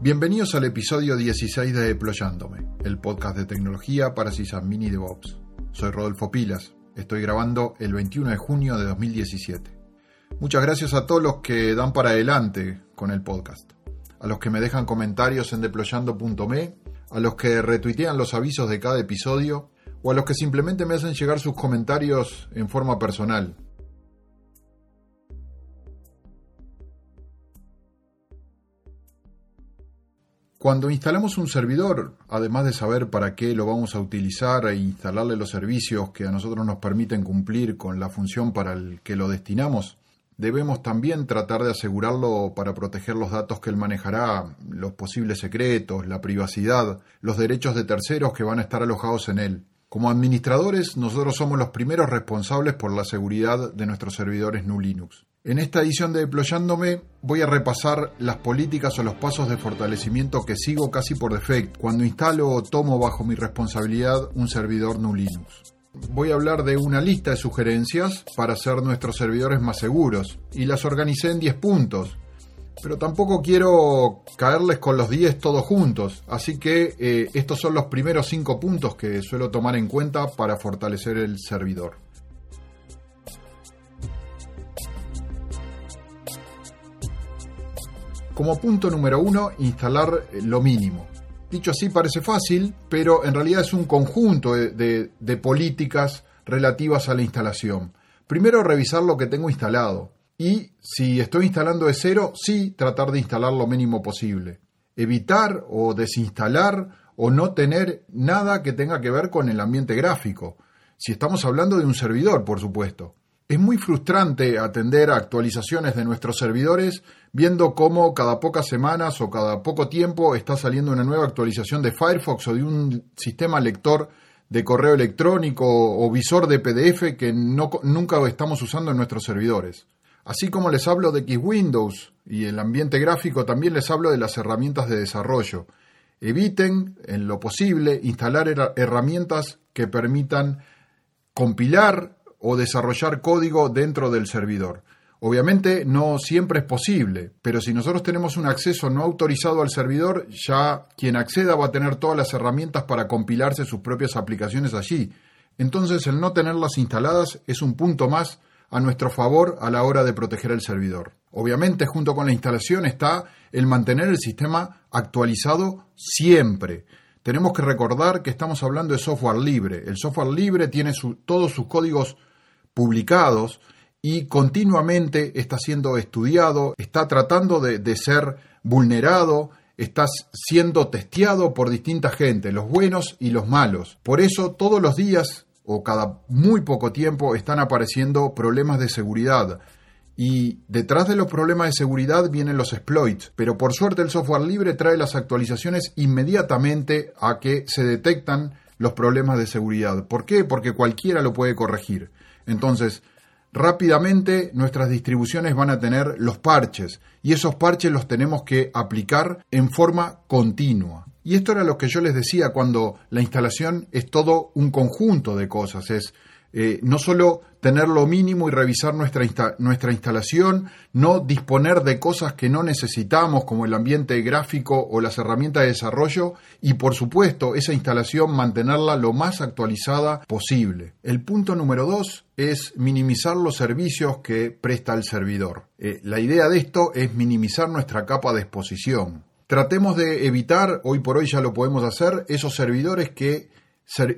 Bienvenidos al episodio 16 de Deployándome, el podcast de tecnología para Sysadmin y DevOps. Soy Rodolfo Pilas, estoy grabando el 21 de junio de 2017. Muchas gracias a todos los que dan para adelante con el podcast, a los que me dejan comentarios en deployando.me, a los que retuitean los avisos de cada episodio o a los que simplemente me hacen llegar sus comentarios en forma personal. Cuando instalamos un servidor, además de saber para qué lo vamos a utilizar e instalarle los servicios que a nosotros nos permiten cumplir con la función para el que lo destinamos, debemos también tratar de asegurarlo para proteger los datos que él manejará, los posibles secretos, la privacidad, los derechos de terceros que van a estar alojados en él. Como administradores, nosotros somos los primeros responsables por la seguridad de nuestros servidores GNU Linux. En esta edición de Deployándome voy a repasar las políticas o los pasos de fortalecimiento que sigo casi por defecto cuando instalo o tomo bajo mi responsabilidad un servidor GNU Linux. Voy a hablar de una lista de sugerencias para hacer nuestros servidores más seguros y las organicé en 10 puntos. Pero tampoco quiero caerles con los 10 todos juntos, así que eh, estos son los primeros 5 puntos que suelo tomar en cuenta para fortalecer el servidor. Como punto número uno, instalar lo mínimo. Dicho así parece fácil, pero en realidad es un conjunto de, políticas relativas a la instalación. Primero, revisar lo que tengo instalado. Y si estoy instalando de cero, sí tratar de instalar lo mínimo posible. Evitar o desinstalar o no tener nada que tenga que ver con el ambiente gráfico. Si estamos hablando de un servidor, por supuesto. Es muy frustrante atender a actualizaciones de nuestros servidores viendo cómo cada pocas semanas o cada poco tiempo está saliendo una nueva actualización de Firefox o de un sistema lector de correo electrónico o visor de PDF que nunca estamos usando en nuestros servidores. Así como les hablo de Xwindows y el ambiente gráfico, también les hablo de las herramientas de desarrollo. Eviten, en lo posible, instalar herramientas que permitan compilar o desarrollar código dentro del servidor. Obviamente no siempre es posible, pero si nosotros tenemos un acceso no autorizado al servidor, ya quien acceda va a tener todas las herramientas para compilarse sus propias aplicaciones allí. Entonces el no tenerlas instaladas es un punto más a nuestro favor a la hora de proteger el servidor. Obviamente junto con la instalación está el mantener el sistema actualizado siempre. Tenemos que recordar que estamos hablando de software libre. El software libre tiene todos sus códigos publicados y continuamente está siendo estudiado, está tratando de, ser vulnerado, está siendo testeado por distinta gente, los buenos y los malos. Por eso todos los días o cada muy poco tiempo están apareciendo problemas de seguridad. Y detrás de los problemas de seguridad vienen los exploits, pero por suerte el software libre trae las actualizaciones inmediatamente a que se detectan los problemas de seguridad. ¿Por qué? Porque cualquiera lo puede corregir. Entonces, rápidamente nuestras distribuciones van a tener los parches y esos parches los tenemos que aplicar en forma continua. Y esto era lo que yo les decía cuando la instalación es todo un conjunto de cosas, es eh, no solo tener lo mínimo y revisar nuestra, nuestra instalación, no disponer de cosas que no necesitamos como el ambiente gráfico o las herramientas de desarrollo y por supuesto esa instalación mantenerla lo más actualizada posible. El punto número dos es minimizar los servicios que presta el servidor. Eh, la idea de esto es minimizar nuestra capa de exposición. Tratemos de evitar, hoy por hoy ya lo podemos hacer, esos servidores que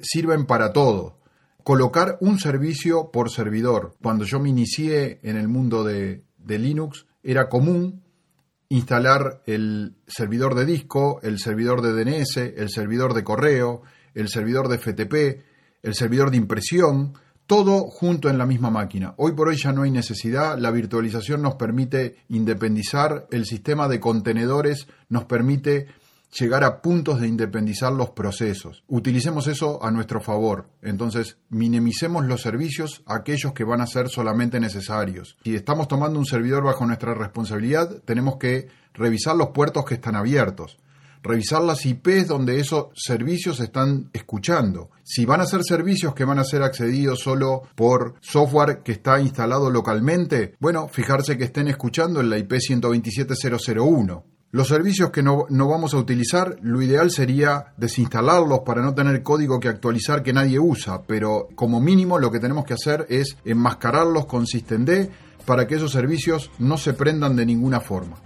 sirven para todo colocar un servicio por servidor. Cuando yo me inicié en el mundo de, Linux, era común instalar el servidor de disco, el servidor de DNS, el servidor de correo, el servidor de FTP, el servidor de impresión, todo junto en la misma máquina. Hoy por hoy ya no hay necesidad, la virtualización nos permite independizar, el sistema de contenedores nos permite llegar a puntos de independizar los procesos. Utilicemos eso a nuestro favor. Entonces, minimicemos los servicios aquellos que van a ser solamente necesarios. Si estamos tomando un servidor bajo nuestra responsabilidad, tenemos que revisar los puertos que están abiertos. Revisar las IPs donde esos servicios están escuchando. Si van a ser servicios que van a ser accedidos solo por software que está instalado localmente, bueno, fijarse que estén escuchando en la IP 127001 Los servicios que no, no, vamos a utilizar, lo ideal sería desinstalarlos para no tener código que actualizar que nadie usa, pero como mínimo lo que tenemos que hacer es enmascararlos con systemd para que esos servicios no se prendan de ninguna forma.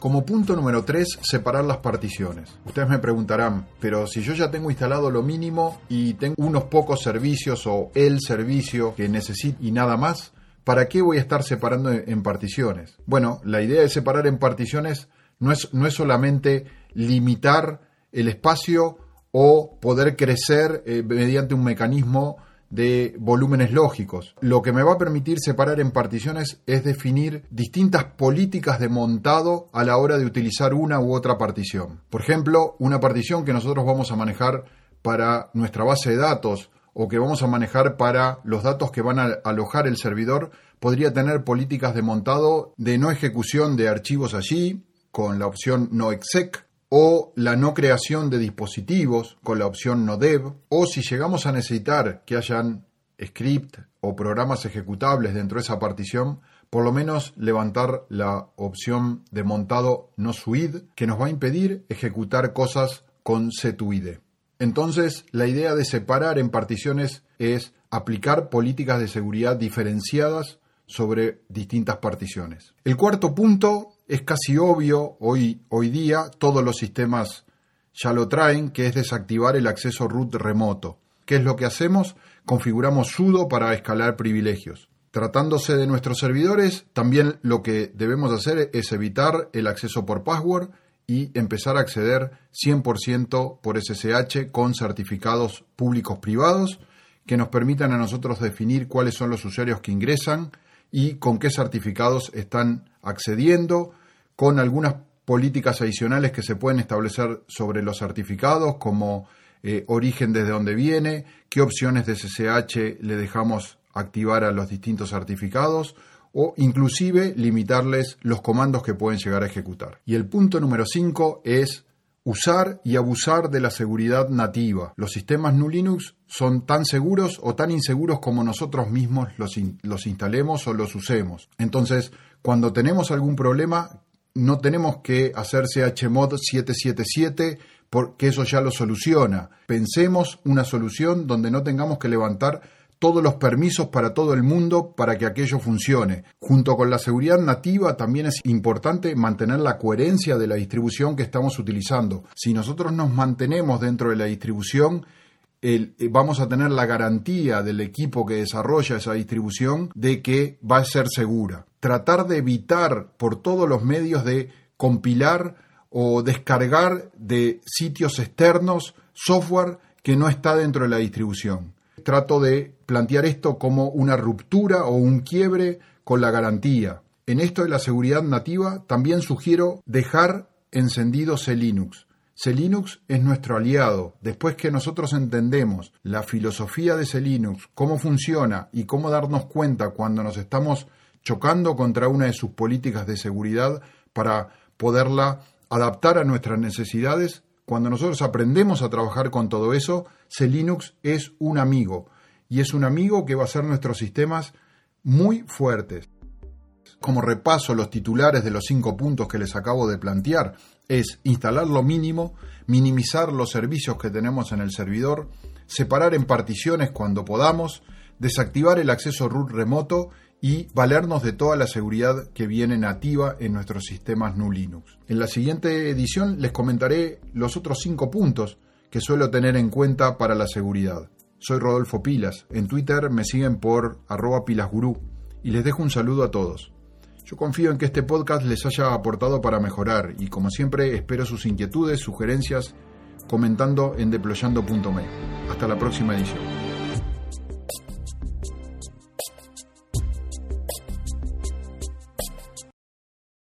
Como punto número 3, separar las particiones. Ustedes me preguntarán, pero si yo ya tengo instalado lo mínimo y tengo unos pocos servicios o el servicio que necesito y nada más, ¿para qué voy a estar separando en particiones? Bueno, la idea de separar en particiones no es, no es solamente limitar el espacio o poder crecer eh, mediante un mecanismo de volúmenes lógicos. Lo que me va a permitir separar en particiones es definir distintas políticas de montado a la hora de utilizar una u otra partición. Por ejemplo, una partición que nosotros vamos a manejar para nuestra base de datos o que vamos a manejar para los datos que van a alojar el servidor podría tener políticas de montado de no ejecución de archivos allí con la opción no exec o la no creación de dispositivos con la opción no dev, o si llegamos a necesitar que hayan script o programas ejecutables dentro de esa partición, por lo menos levantar la opción de montado no suid que nos va a impedir ejecutar cosas con setuid. Entonces, la idea de separar en particiones es aplicar políticas de seguridad diferenciadas sobre distintas particiones. El cuarto punto es casi obvio hoy, hoy día, todos los sistemas ya lo traen, que es desactivar el acceso root remoto. ¿Qué es lo que hacemos? Configuramos sudo para escalar privilegios. Tratándose de nuestros servidores, también lo que debemos hacer es evitar el acceso por password y empezar a acceder 100% por SSH con certificados públicos privados que nos permitan a nosotros definir cuáles son los usuarios que ingresan y con qué certificados están accediendo, con algunas políticas adicionales que se pueden establecer sobre los certificados, como eh, origen desde donde viene, qué opciones de SSH le dejamos activar a los distintos certificados o inclusive limitarles los comandos que pueden llegar a ejecutar. Y el punto número 5 es usar y abusar de la seguridad nativa. Los sistemas GNU Linux son tan seguros o tan inseguros como nosotros mismos los, los instalemos o los usemos. Entonces, cuando tenemos algún problema, no tenemos que hacer chmod 777 porque eso ya lo soluciona. Pensemos una solución donde no tengamos que levantar todos los permisos para todo el mundo para que aquello funcione. Junto con la seguridad nativa también es importante mantener la coherencia de la distribución que estamos utilizando. Si nosotros nos mantenemos dentro de la distribución, eh, vamos a tener la garantía del equipo que desarrolla esa distribución de que va a ser segura. Tratar de evitar por todos los medios de compilar o descargar de sitios externos software que no está dentro de la distribución trato de plantear esto como una ruptura o un quiebre con la garantía. En esto de la seguridad nativa también sugiero dejar encendido C-Linux. C-Linux es nuestro aliado. Después que nosotros entendemos la filosofía de C-Linux, cómo funciona y cómo darnos cuenta cuando nos estamos chocando contra una de sus políticas de seguridad para poderla adaptar a nuestras necesidades, cuando nosotros aprendemos a trabajar con todo eso, C-Linux es un amigo y es un amigo que va a hacer nuestros sistemas muy fuertes. Como repaso los titulares de los cinco puntos que les acabo de plantear, es instalar lo mínimo, minimizar los servicios que tenemos en el servidor, separar en particiones cuando podamos, desactivar el acceso root remoto y valernos de toda la seguridad que viene nativa en nuestros sistemas GNU Linux. En la siguiente edición les comentaré los otros cinco puntos que suelo tener en cuenta para la seguridad. Soy Rodolfo Pilas, en Twitter me siguen por arroba pilasgurú y les dejo un saludo a todos. Yo confío en que este podcast les haya aportado para mejorar y como siempre espero sus inquietudes, sugerencias, comentando en deployando.me. Hasta la próxima edición.